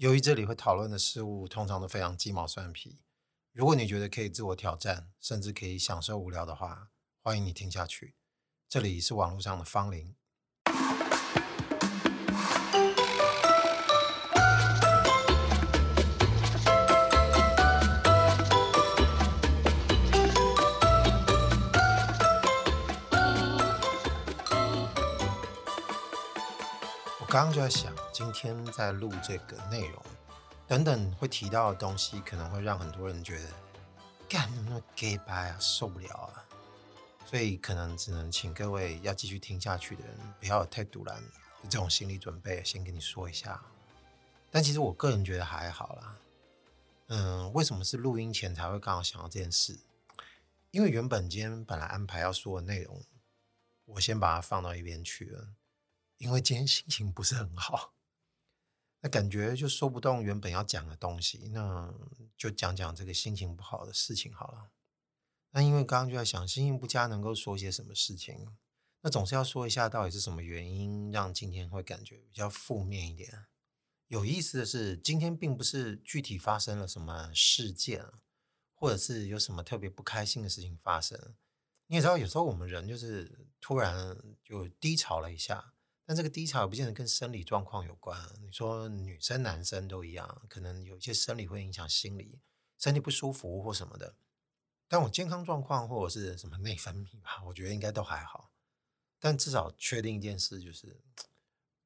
由于这里会讨论的事物通常都非常鸡毛蒜皮，如果你觉得可以自我挑战，甚至可以享受无聊的话，欢迎你听下去。这里是网络上的芳邻。我刚刚就在想。今天在录这个内容，等等会提到的东西，可能会让很多人觉得，干那么 gay 掰啊，受不了啊！所以可能只能请各位要继续听下去的人，不要有太突然的这种心理准备，先跟你说一下。但其实我个人觉得还好啦。嗯，为什么是录音前才会刚好想到这件事？因为原本今天本来安排要说的内容，我先把它放到一边去了，因为今天心情不是很好。那感觉就说不动原本要讲的东西，那就讲讲这个心情不好的事情好了。那因为刚刚就在想，心情不佳能够说些什么事情，那总是要说一下到底是什么原因让今天会感觉比较负面一点。有意思的是，今天并不是具体发生了什么事件，或者是有什么特别不开心的事情发生。你也知道，有时候我们人就是突然就低潮了一下。但这个低潮也不见得跟生理状况有关。你说女生、男生都一样，可能有一些生理会影响心理，身体不舒服或什么的。但我健康状况或者是什么内分泌吧，我觉得应该都还好。但至少确定一件事，就是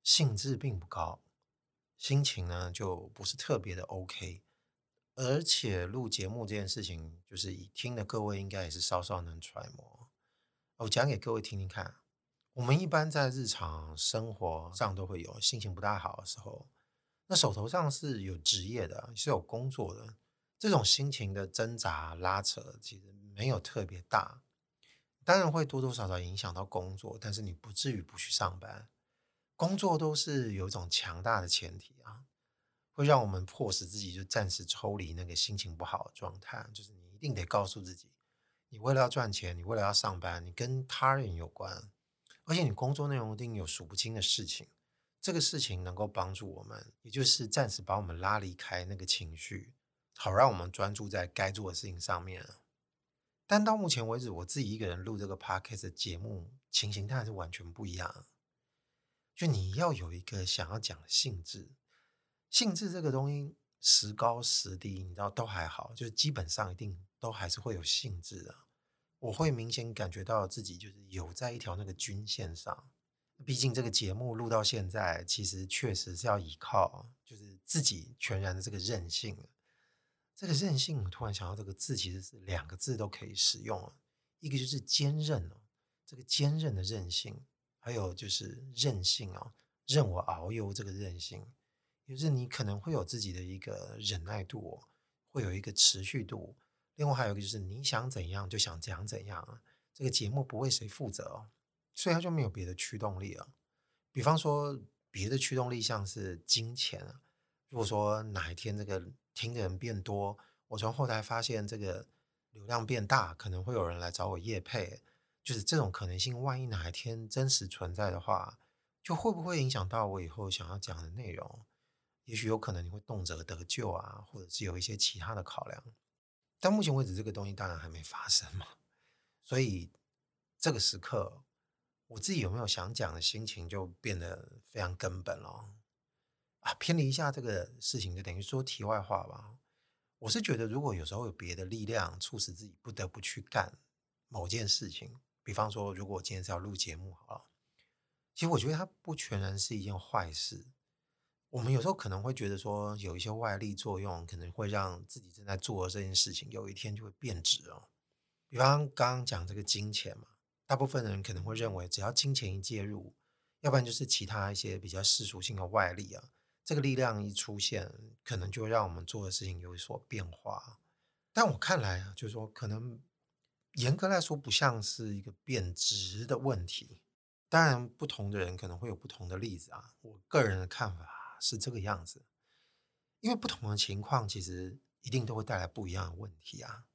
兴致并不高，心情呢就不是特别的 OK。而且录节目这件事情，就是以听的各位应该也是稍稍能揣摩。我讲给各位听听看。我们一般在日常生活上都会有心情不大好的时候，那手头上是有职业的，是有工作的，这种心情的挣扎拉扯其实没有特别大，当然会多多少少影响到工作，但是你不至于不去上班。工作都是有一种强大的前提啊，会让我们迫使自己就暂时抽离那个心情不好的状态，就是你一定得告诉自己，你为了要赚钱，你为了要上班，你跟他人有关。而且你工作内容一定有数不清的事情，这个事情能够帮助我们，也就是暂时把我们拉离开那个情绪，好让我们专注在该做的事情上面。但到目前为止，我自己一个人录这个 podcast 节目，情形当然是完全不一样。就你要有一个想要讲的性质，性质这个东西时高时低，你知道都还好，就是基本上一定都还是会有性质的。我会明显感觉到自己就是有在一条那个均线上，毕竟这个节目录到现在，其实确实是要依靠就是自己全然的这个韧性。这个韧性，我突然想到这个字其实是两个字都可以使用，一个就是坚韧哦，这个坚韧的韧性，还有就是韧性啊，任我遨游这个韧性，就是你可能会有自己的一个忍耐度，会有一个持续度。另外还有一个就是你想怎样就想讲怎样，这个节目不为谁负责，所以它就没有别的驱动力了。比方说别的驱动力像是金钱啊，如果说哪一天这个听的人变多，我从后台发现这个流量变大，可能会有人来找我夜配，就是这种可能性，万一哪一天真实存在的话，就会不会影响到我以后想要讲的内容？也许有可能你会动辄得咎啊，或者是有一些其他的考量。到目前为止，这个东西当然还没发生嘛，所以这个时刻，我自己有没有想讲的心情就变得非常根本了啊！偏离一下这个事情，就等于说题外话吧。我是觉得，如果有时候有别的力量促使自己不得不去干某件事情，比方说，如果我今天是要录节目，好了，其实我觉得它不全然是一件坏事。我们有时候可能会觉得说，有一些外力作用，可能会让自己正在做的这件事情，有一天就会变质哦。比方刚刚讲这个金钱嘛，大部分人可能会认为，只要金钱一介入，要不然就是其他一些比较世俗性的外力啊，这个力量一出现，可能就会让我们做的事情有所变化。但我看来啊，就是说，可能严格来说，不像是一个贬值的问题。当然，不同的人可能会有不同的例子啊。我个人的看法。是这个样子，因为不同的情况其实一定都会带来不一样的问题啊。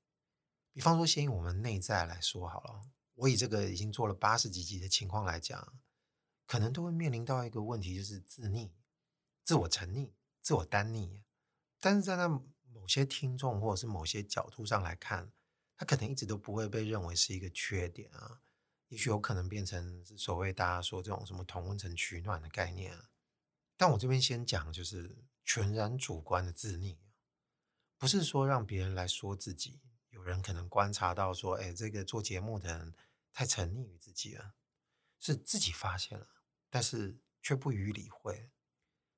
比方说，先以我们内在来说好了，我以这个已经做了八十几集的情况来讲，可能都会面临到一个问题，就是自溺、自我沉溺、自我单溺。但是在那某些听众或者是某些角度上来看，他可能一直都不会被认为是一个缺点啊，也许有可能变成是所谓大家说这种什么同温层取暖的概念啊。但我这边先讲，就是全然主观的自溺，不是说让别人来说自己。有人可能观察到说，哎，这个做节目的人太沉溺于自己了，是自己发现了，但是却不予理会。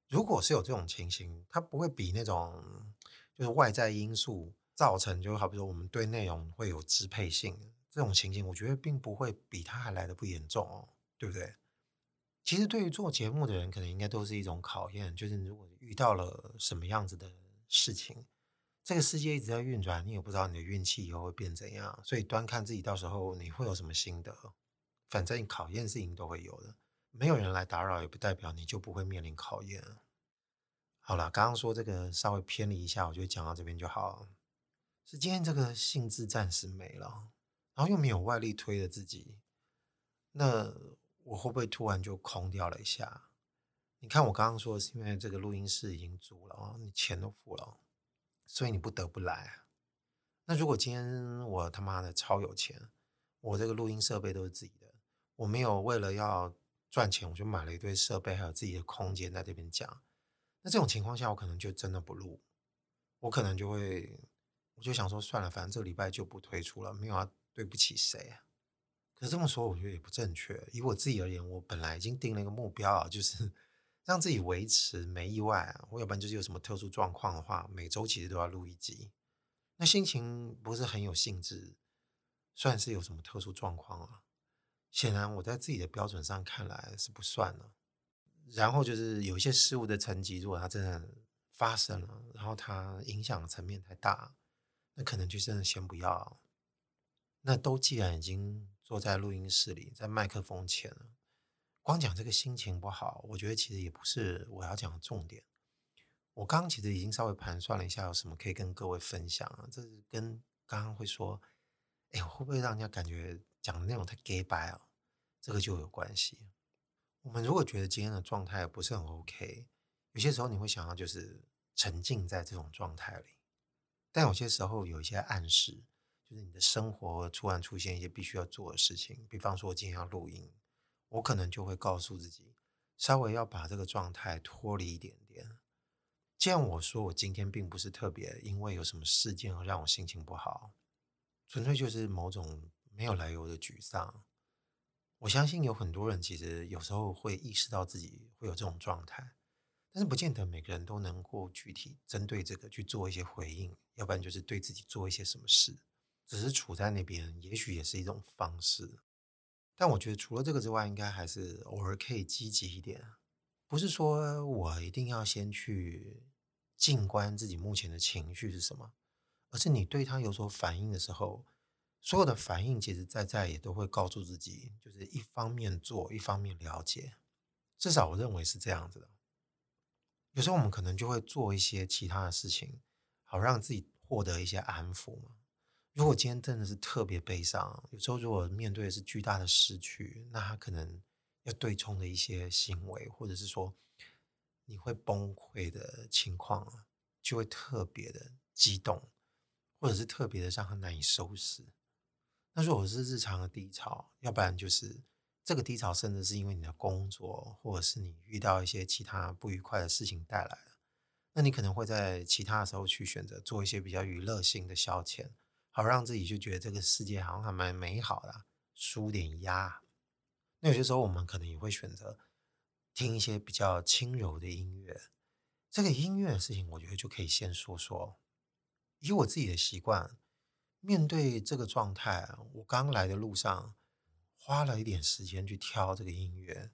如果是有这种情形，它不会比那种就是外在因素造成，就好比说我们对内容会有支配性这种情形，我觉得并不会比它还来得不严重哦，对不对？其实对于做节目的人，可能应该都是一种考验，就是如果遇到了什么样子的事情，这个世界一直在运转，你也不知道你的运气以后会变怎样，所以端看自己到时候你会有什么心得。反正考验事情都会有的，没有人来打扰，也不代表你就不会面临考验。好了，刚刚说这个稍微偏离一下，我就讲到这边就好了。是今天这个兴致暂时没了，然后又没有外力推着自己，那。我会不会突然就空掉了一下？你看我刚刚说的是因为这个录音室已经租了哦，你钱都付了，所以你不得不来。那如果今天我他妈的超有钱，我这个录音设备都是自己的，我没有为了要赚钱，我就买了一堆设备，还有自己的空间在这边讲。那这种情况下，我可能就真的不录，我可能就会，我就想说算了，反正这个礼拜就不推出了，没有啊对不起谁啊。可是这么说，我觉得也不正确。以我自己而言，我本来已经定了一个目标啊，就是 让自己维持没意外。我要不然就是有什么特殊状况的话，每周其实都要录一集。那心情不是很有兴致，算是有什么特殊状况啊？显然我在自己的标准上看来是不算了。然后就是有一些事物的层级，如果它真的发生了，然后它影响层面太大，那可能就真的先不要。那都既然已经。坐在录音室里，在麦克风前，光讲这个心情不好，我觉得其实也不是我要讲的重点。我刚刚其实已经稍微盘算了一下，有什么可以跟各位分享啊？这是跟刚刚会说，哎，会不会让人家感觉讲的内容太 gay 白啊？这个就有关系。我们如果觉得今天的状态不是很 OK，有些时候你会想要就是沉浸在这种状态里，但有些时候有一些暗示。就是你的生活突然出现一些必须要做的事情，比方说我今天要录音，我可能就会告诉自己，稍微要把这个状态脱离一点点。既然我说我今天并不是特别因为有什么事件而让我心情不好，纯粹就是某种没有来由的沮丧。我相信有很多人其实有时候会意识到自己会有这种状态，但是不见得每个人都能够具体针对这个去做一些回应，要不然就是对自己做一些什么事。只是处在那边，也许也是一种方式。但我觉得除了这个之外，应该还是偶尔可以积极一点。不是说我一定要先去静观自己目前的情绪是什么，而是你对他有所反应的时候，所有的反应其实在在也都会告诉自己，就是一方面做，一方面了解。至少我认为是这样子的。有时候我们可能就会做一些其他的事情，好让自己获得一些安抚嘛。如果今天真的是特别悲伤，有时候如果面对的是巨大的失去，那他可能要对冲的一些行为，或者是说你会崩溃的情况，就会特别的激动，或者是特别的让他难以收拾。那如果是日常的低潮，要不然就是这个低潮，甚至是因为你的工作，或者是你遇到一些其他不愉快的事情带来的，那你可能会在其他的时候去选择做一些比较娱乐性的消遣。好让自己就觉得这个世界好像还蛮美好的，舒点压。那有些时候我们可能也会选择听一些比较轻柔的音乐。这个音乐的事情，我觉得就可以先说说。以我自己的习惯，面对这个状态，我刚来的路上花了一点时间去挑这个音乐，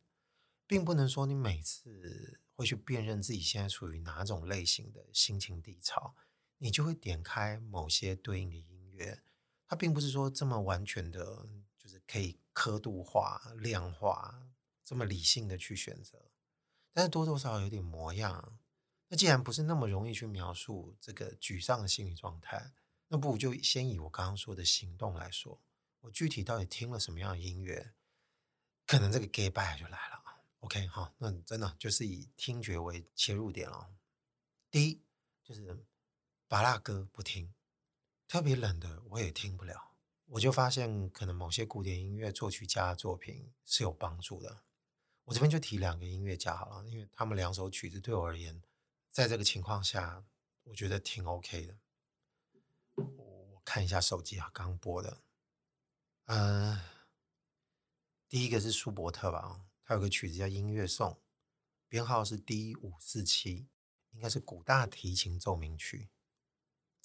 并不能说你每次会去辨认自己现在处于哪种类型的心情低潮，你就会点开某些对应的音乐。它并不是说这么完全的，就是可以刻度化、量化，这么理性的去选择，但是多多少少有点模样。那既然不是那么容易去描述这个沮丧的心理状态，那不如就先以我刚刚说的行动来说，我具体到底听了什么样的音乐，可能这个 gay bye 就来了。OK，好，那真的就是以听觉为切入点哦。第一就是芭乐歌不听，特别冷的我也听不了。我就发现，可能某些古典音乐作曲家的作品是有帮助的。我这边就提两个音乐家好了，因为他们两首曲子对我而言，在这个情况下，我觉得挺 OK 的。我看一下手机啊，刚播的，嗯、呃，第一个是舒伯特吧，他有个曲子叫《音乐颂》，编号是 D 五四七，应该是古大提琴奏鸣曲。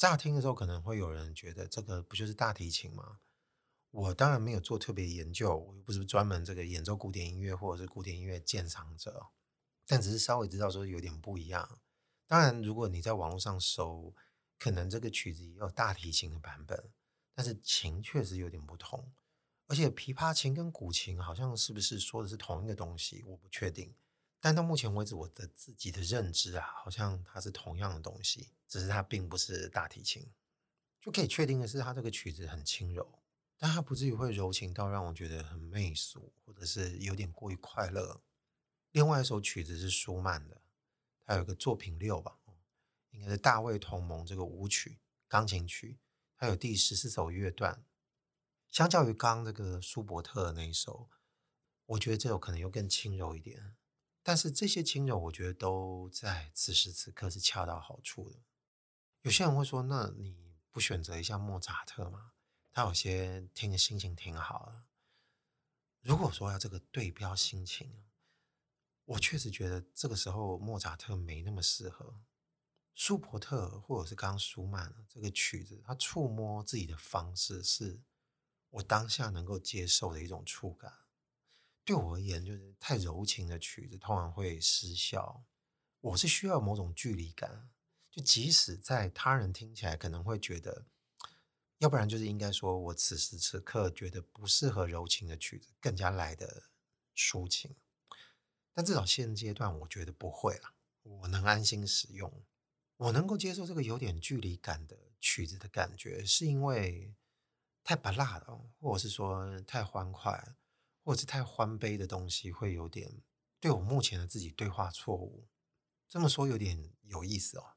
乍听的时候，可能会有人觉得这个不就是大提琴吗？我当然没有做特别研究，我又不是专门这个演奏古典音乐或者是古典音乐鉴赏者，但只是稍微知道说有点不一样。当然，如果你在网络上搜，可能这个曲子也有大提琴的版本，但是琴确实有点不同。而且琵琶琴跟古琴好像是不是说的是同一个东西，我不确定。但到目前为止，我的自己的认知啊，好像它是同样的东西，只是它并不是大提琴。就可以确定的是，它这个曲子很轻柔，但它不至于会柔情到让我觉得很媚俗，或者是有点过于快乐。另外一首曲子是舒曼的，它有个作品六吧，应该是大卫同盟这个舞曲钢琴曲，它有第十四首乐段。相较于刚刚这个舒伯特的那一首，我觉得这首可能又更轻柔一点。但是这些轻柔，我觉得都在此时此刻是恰到好处的。有些人会说：“那你不选择一下莫扎特吗？他有些听的心情挺好的。”如果说要这个对标心情，我确实觉得这个时候莫扎特没那么适合。舒伯特或者是刚刚舒曼这个曲子，他触摸自己的方式是我当下能够接受的一种触感。对我而言，就是太柔情的曲子通常会失效。我是需要某种距离感，就即使在他人听起来可能会觉得，要不然就是应该说我此时此刻觉得不适合柔情的曲子，更加来的抒情。但至少现阶段，我觉得不会了，我能安心使用，我能够接受这个有点距离感的曲子的感觉，是因为太拔辣了，或者是说太欢快。或者是太欢悲的东西，会有点对我目前的自己对话错误。这么说有点有意思哦。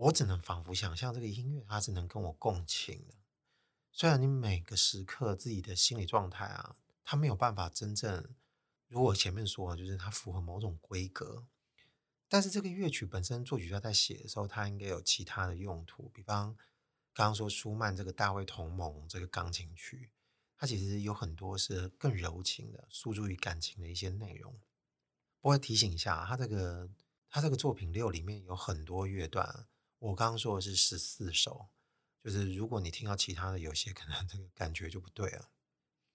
我只能仿佛想象这个音乐，它是能跟我共情的。虽然你每个时刻自己的心理状态啊，它没有办法真正，如果前面说的就是它符合某种规格，但是这个乐曲本身作曲家在写的时候，它应该有其他的用途。比方刚刚说舒曼这个大卫同盟这个钢琴曲。它其实有很多是更柔情的，诉诸于感情的一些内容。不过提醒一下，它这个它这个作品六里面有很多乐段，我刚刚说的是十四首，就是如果你听到其他的，有些可能这个感觉就不对了。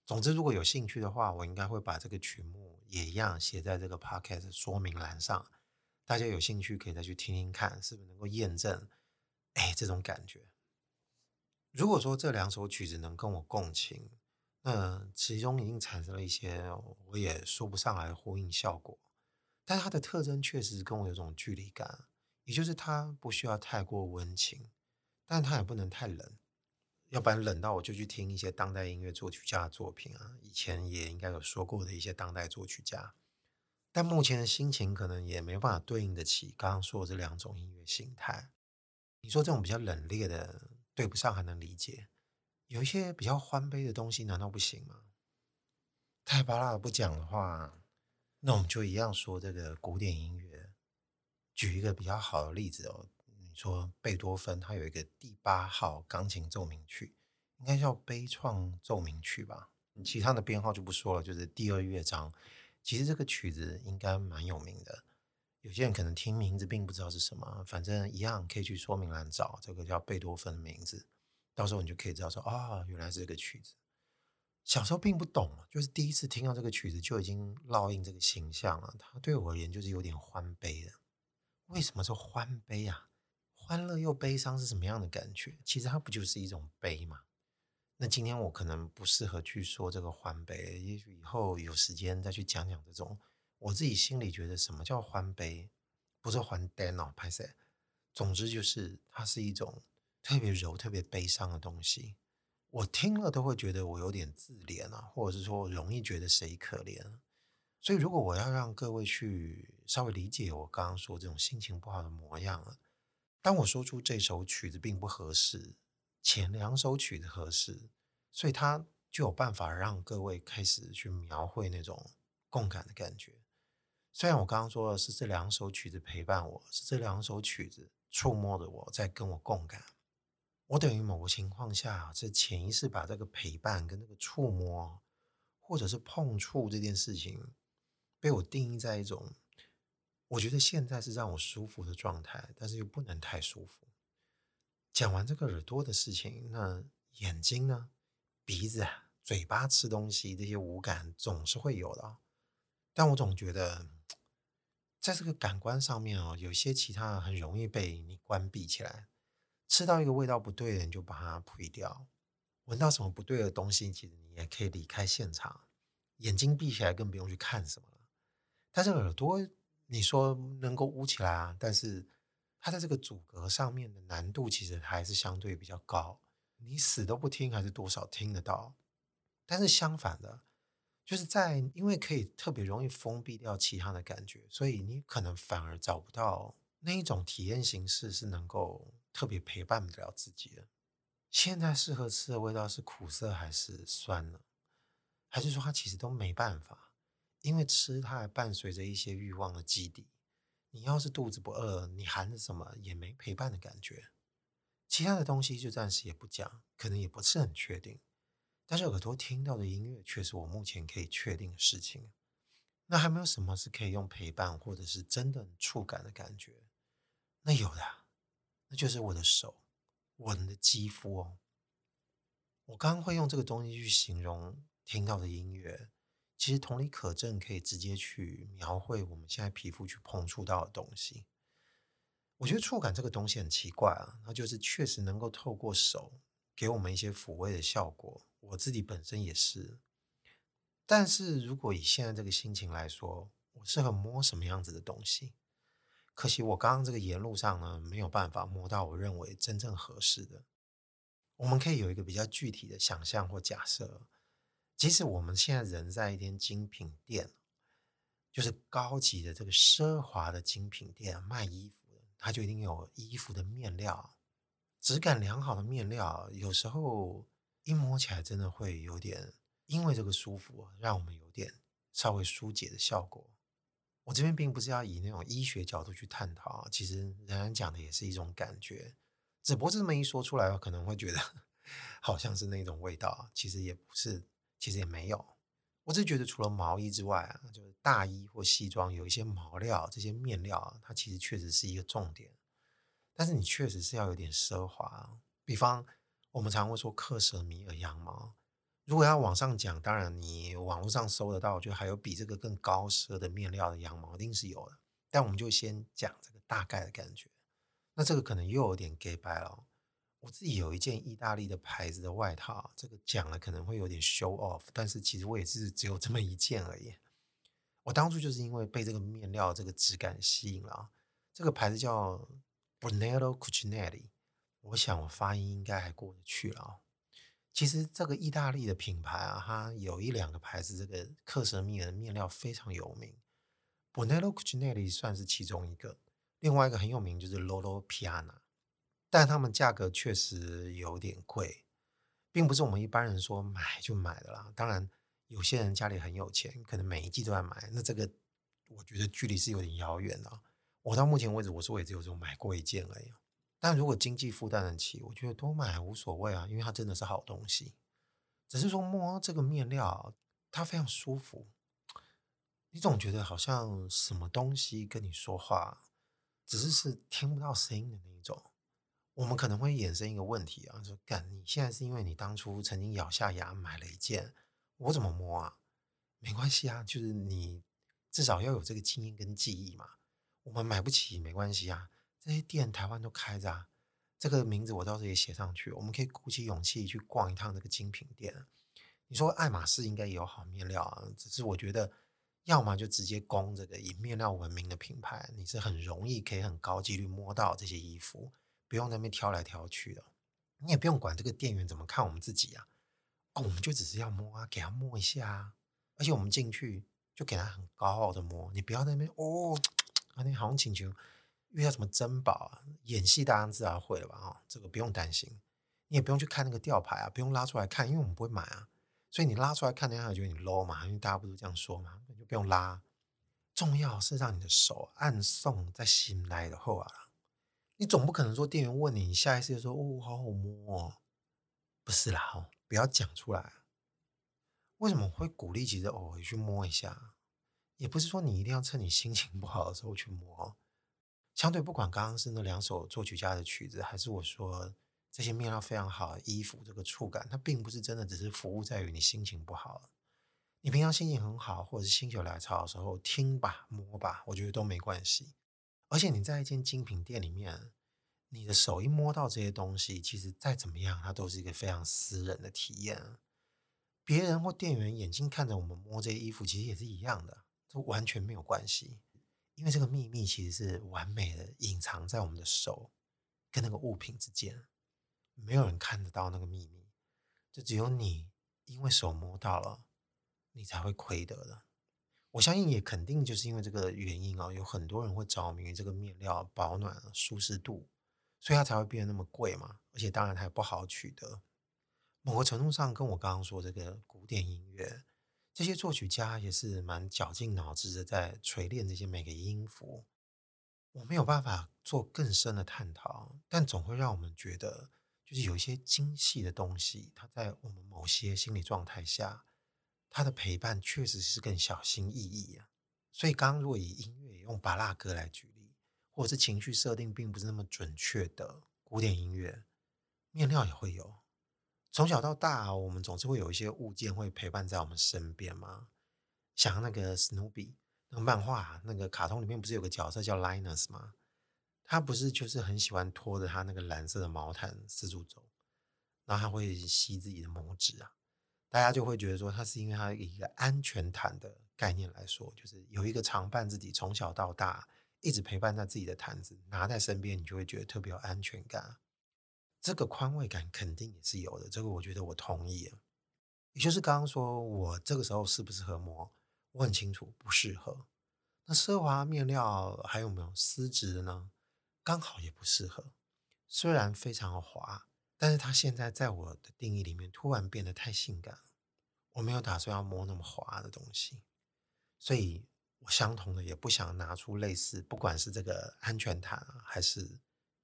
总之，如果有兴趣的话，我应该会把这个曲目也一样写在这个 podcast 说明栏上，大家有兴趣可以再去听听看，是不是能够验证，哎，这种感觉。如果说这两首曲子能跟我共情。那其中已经产生了一些我也说不上来的呼应效果，但它的特征确实跟我有种距离感，也就是他不需要太过温情，但他也不能太冷，要不然冷到我就去听一些当代音乐作曲家的作品啊，以前也应该有说过的一些当代作曲家，但目前的心情可能也没办法对应得起刚刚说的这两种音乐形态。你说这种比较冷冽的对不上还能理解。有一些比较欢悲的东西，难道不行吗？太巴拉不讲的话，那我们就一样说这个古典音乐。举一个比较好的例子哦，你说贝多芬他有一个第八号钢琴奏鸣曲，应该叫悲怆奏鸣曲吧？其他的编号就不说了，就是第二乐章。其实这个曲子应该蛮有名的，有些人可能听名字并不知道是什么，反正一样可以去说明栏找这个叫贝多芬的名字。到时候你就可以知道说啊、哦，原来是这个曲子。小时候并不懂，就是第一次听到这个曲子就已经烙印这个形象了。它对我而言就是有点欢悲的。为什么说欢悲啊？欢乐又悲伤是什么样的感觉？其实它不就是一种悲吗？那今天我可能不适合去说这个欢悲，也许以后有时间再去讲讲这种我自己心里觉得什么叫欢悲，不是欢电脑拍摄。总之就是它是一种。特别柔、特别悲伤的东西，我听了都会觉得我有点自怜啊，或者是说容易觉得谁可怜。所以，如果我要让各位去稍微理解我刚刚说这种心情不好的模样了，当我说出这首曲子并不合适，前两首曲子合适，所以它就有办法让各位开始去描绘那种共感的感觉。虽然我刚刚说的是这两首曲子陪伴我，是这两首曲子触摸着我在跟我共感，我等于某个情况下是潜意识把这个陪伴跟那个触摸，或者是碰触这件事情。被我定义在一种，我觉得现在是让我舒服的状态，但是又不能太舒服。讲完这个耳朵的事情，那眼睛呢？鼻子、嘴巴吃东西这些五感总是会有的，但我总觉得，在这个感官上面哦，有些其他很容易被你关闭起来。吃到一个味道不对的，你就把它推掉；闻到什么不对的东西，其实你也可以离开现场。眼睛闭起来，更不用去看什么。但是耳朵，你说能够捂起来啊？但是它在这个阻隔上面的难度其实还是相对比较高。你死都不听，还是多少听得到。但是相反的，就是在因为可以特别容易封闭掉其他的感觉，所以你可能反而找不到那一种体验形式是能够特别陪伴得了自己的。现在适合吃的味道是苦涩还是酸呢？还是说它其实都没办法？因为吃它还伴随着一些欲望的基底，你要是肚子不饿，你含着什么也没陪伴的感觉。其他的东西就暂时也不讲，可能也不是很确定。但是耳朵听到的音乐却是我目前可以确定的事情。那还没有什么是可以用陪伴或者是真的触感的感觉？那有的，那就是我的手，我的肌肤哦。我刚刚会用这个东西去形容听到的音乐。其实同理可证，可以直接去描绘我们现在皮肤去碰触到的东西。我觉得触感这个东西很奇怪啊，它就是确实能够透过手给我们一些抚慰的效果。我自己本身也是，但是如果以现在这个心情来说，我适合摸什么样子的东西？可惜我刚刚这个沿路上呢，没有办法摸到我认为真正合适的。我们可以有一个比较具体的想象或假设。即使我们现在人在一间精品店，就是高级的这个奢华的精品店卖衣服的，它就一定有衣服的面料，质感良好的面料，有时候一摸起来真的会有点，因为这个舒服，让我们有点稍微疏解的效果。我这边并不是要以那种医学角度去探讨，其实仍然讲的也是一种感觉，只不过这么一说出来，可能会觉得 好像是那种味道，其实也不是。其实也没有，我只觉得除了毛衣之外啊，就是大衣或西装有一些毛料，这些面料啊，它其实确实是一个重点。但是你确实是要有点奢华，比方我们常会说克什米尔羊毛，如果要往上讲，当然你网络上搜得到，就还有比这个更高奢的面料的羊毛，一定是有的。但我们就先讲这个大概的感觉，那这个可能又有点假掰了。我自己有一件意大利的牌子的外套，这个讲了可能会有点 show off，但是其实我也是只有这么一件而已。我当初就是因为被这个面料这个质感吸引了，这个牌子叫 b r n e l l o Cucinelli，我想我发音应该还过得去了。其实这个意大利的品牌啊，它有一两个牌子，这个克什米尔的面料非常有名 b r n e l l o Cucinelli 算是其中一个，另外一个很有名就是 Loro Piana。但他们价格确实有点贵，并不是我们一般人说买就买的啦。当然，有些人家里很有钱，可能每一季都在买。那这个我觉得距离是有点遥远的。我到目前为止，我说我也只有这种买过一件而已。但如果经济负担得起，我觉得多买无所谓啊，因为它真的是好东西。只是说摸这个面料，它非常舒服，你总觉得好像什么东西跟你说话，只是是听不到声音的那一种。我们可能会衍生一个问题啊，说干，你现在是因为你当初曾经咬下牙买了一件，我怎么摸啊？没关系啊，就是你至少要有这个经验跟记忆嘛。我们买不起没关系啊，这些店台湾都开着啊。这个名字我到时候也写上去，我们可以鼓起勇气去逛一趟这个精品店。你说爱马仕应该也有好面料啊，只是我觉得要么就直接攻这个以面料闻名的品牌，你是很容易可以很高几率摸到这些衣服。不用在那边挑来挑去的，你也不用管这个店员怎么看我们自己啊。哦，我们就只是要摸啊，给他摸一下啊。而且我们进去就给他很高傲的摸，你不要在那边哦，啊，你好像请求遇到什么珍宝啊，演戏当然自然会了吧？哦，这个不用担心，你也不用去看那个吊牌啊，不用拉出来看，因为我们不会买啊，所以你拉出来看，人家会觉得你 low 嘛，因为大家不都这样说嘛，就不用拉。重要是让你的手按送在心来的后啊，你总不可能说店员问你，你下意识就说哦，好好摸哦，不是啦，哦，不要讲出来。为什么会鼓励？其实偶尔去摸一下，也不是说你一定要趁你心情不好的时候去摸。相对不管刚刚是那两首作曲家的曲子，还是我说这些面料非常好衣服，这个触感，它并不是真的只是服务在于你心情不好。你平常心情很好，或者是心血来潮的时候，听吧摸吧，我觉得都没关系。而且你在一间精品店里面，你的手一摸到这些东西，其实再怎么样，它都是一个非常私人的体验。别人或店员眼睛看着我们摸这些衣服，其实也是一样的，这完全没有关系。因为这个秘密其实是完美的隐藏在我们的手跟那个物品之间，没有人看得到那个秘密，就只有你因为手摸到了，你才会亏得的。我相信也肯定就是因为这个原因啊，有很多人会着迷于这个面料保暖、舒适度，所以它才会变得那么贵嘛。而且当然它也不好取得。某个程度上，跟我刚刚说这个古典音乐，这些作曲家也是蛮绞尽脑汁的在锤炼这些每个音符。我没有办法做更深的探讨，但总会让我们觉得，就是有一些精细的东西，它在我们某些心理状态下，他的陪伴确实是更小心翼翼啊。所以，刚刚如果以音乐用巴拉歌来举例，或者是情绪设定并不是那么准确的古典音乐，面料也会有。从小到大，我们总是会有一些物件会陪伴在我们身边嘛。像那个史努比那个漫画，那个卡通里面不是有个角色叫 Linus 吗？他不是就是很喜欢拖着他那个蓝色的毛毯四处走，然后他会吸自己的拇指啊。大家就会觉得说，它是因为他一个安全毯的概念来说，就是有一个常伴自己从小到大一直陪伴在自己的毯子拿在身边，你就会觉得特别有安全感。这个宽慰感肯定也是有的，这个我觉得我同意。也就是刚刚说我这个时候适不适合摸，我很清楚不适合。那奢华面料还有没有丝质的呢？刚好也不适合。虽然非常滑，但是它现在在我的定义里面突然变得太性感。我没有打算要摸那么滑的东西，所以我相同的也不想拿出类似，不管是这个安全毯啊，还是。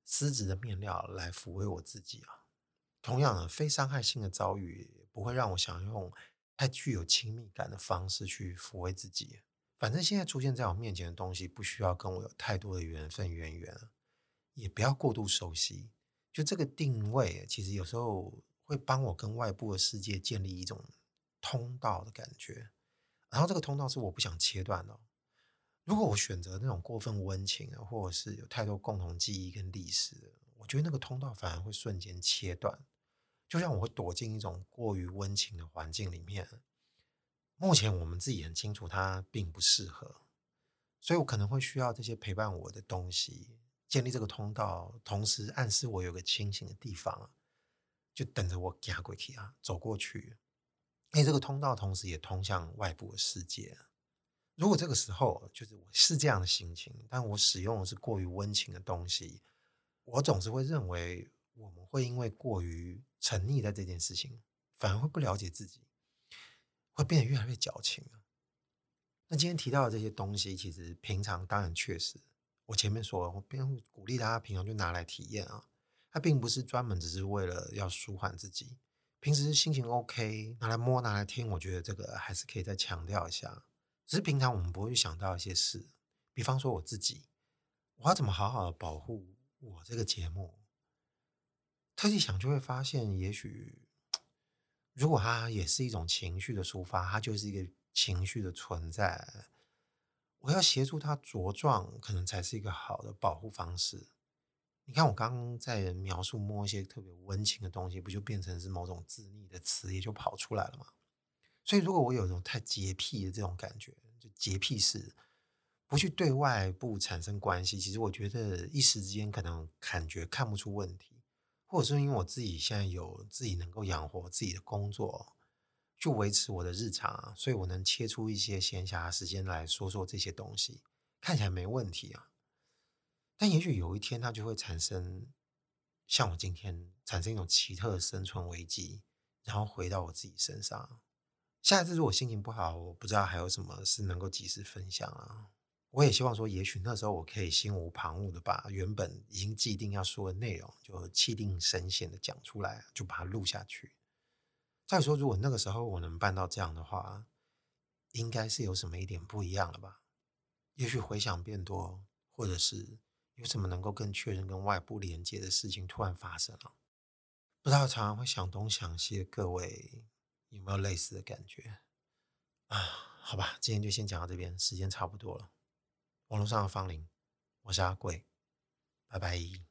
丝质的面料来抚慰我自己啊，同样的非伤害性的遭遇不会让我想用太具有亲密感的方式去抚慰自己。反正现在出现在我面前的东西不需要跟我有太多的缘分渊源，也不要过度熟悉。就这个定位，其实有时候会帮我跟外部的世界建立一种通道的感觉，然后这个通道是我不想切断的。如果我选择那种过分温情的，或者是有太多共同记忆跟历史，我觉得那个通道反而会瞬间切断。就像我会躲进一种过于温情的环境里面，目前我们自己很清楚它并不适合，所以我可能会需要这些陪伴我的东西，建立这个通道，同时暗示我有个清醒的地方，就等着我走过去啊，走过去。因为这个通道同时也通向外部的世界。如果这个时候就是我是这样的心情，但我使用的是过于温情的东西，我总是会认为我们会因为过于沉溺在这件事情，反而会不了解自己，会变得越来越矫情。那今天提到的这些东西，其实平常当然确实，我前面说，我并鼓励大家平常就拿来体验啊，它并不是专门只是为了要舒缓自己，平时心情 OK 拿来摸拿来听，我觉得这个还是可以再强调一下。只是平常我们不会去想到一些事，比方说我自己，我要怎么好好的保护我这个节目？特地想就会发现，也许如果它也是一种情绪的抒发，它就是一个情绪的存在。我要协助它茁壮，可能才是一个好的保护方式。你看，我刚刚在描述摸一些特别温情的东西，不就变成是某种自溺的词，也就跑出来了吗？所以，如果我有一种太洁癖的这种感觉，就洁癖式，不去对外部产生关系，其实我觉得一时之间可能感觉看不出问题，或者是因为我自己现在有自己能够养活自己的工作，就维持我的日常啊，所以我能切出一些闲暇时间来说说这些东西，看起来没问题啊。但也许有一天，它就会产生像我今天产生一种奇特的生存危机，然后回到我自己身上。下一次如果心情不好，我不知道还有什么是能够及时分享啊。我也希望说，也许那时候我可以心无旁骛的把原本已经既定要说的内容，就气定神闲的讲出来，就把它录下去。再说，如果那个时候我能办到这样的话，应该是有什么一点不一样了吧？也许回想变多，或者是有什么能够更确认跟外部连接的事情突然发生了。不知道常常会想东想西的，各位有没有类似的感觉啊？好吧，今天就先讲到这边，时间差不多了。网络上的芳邻，我是阿贵，拜拜。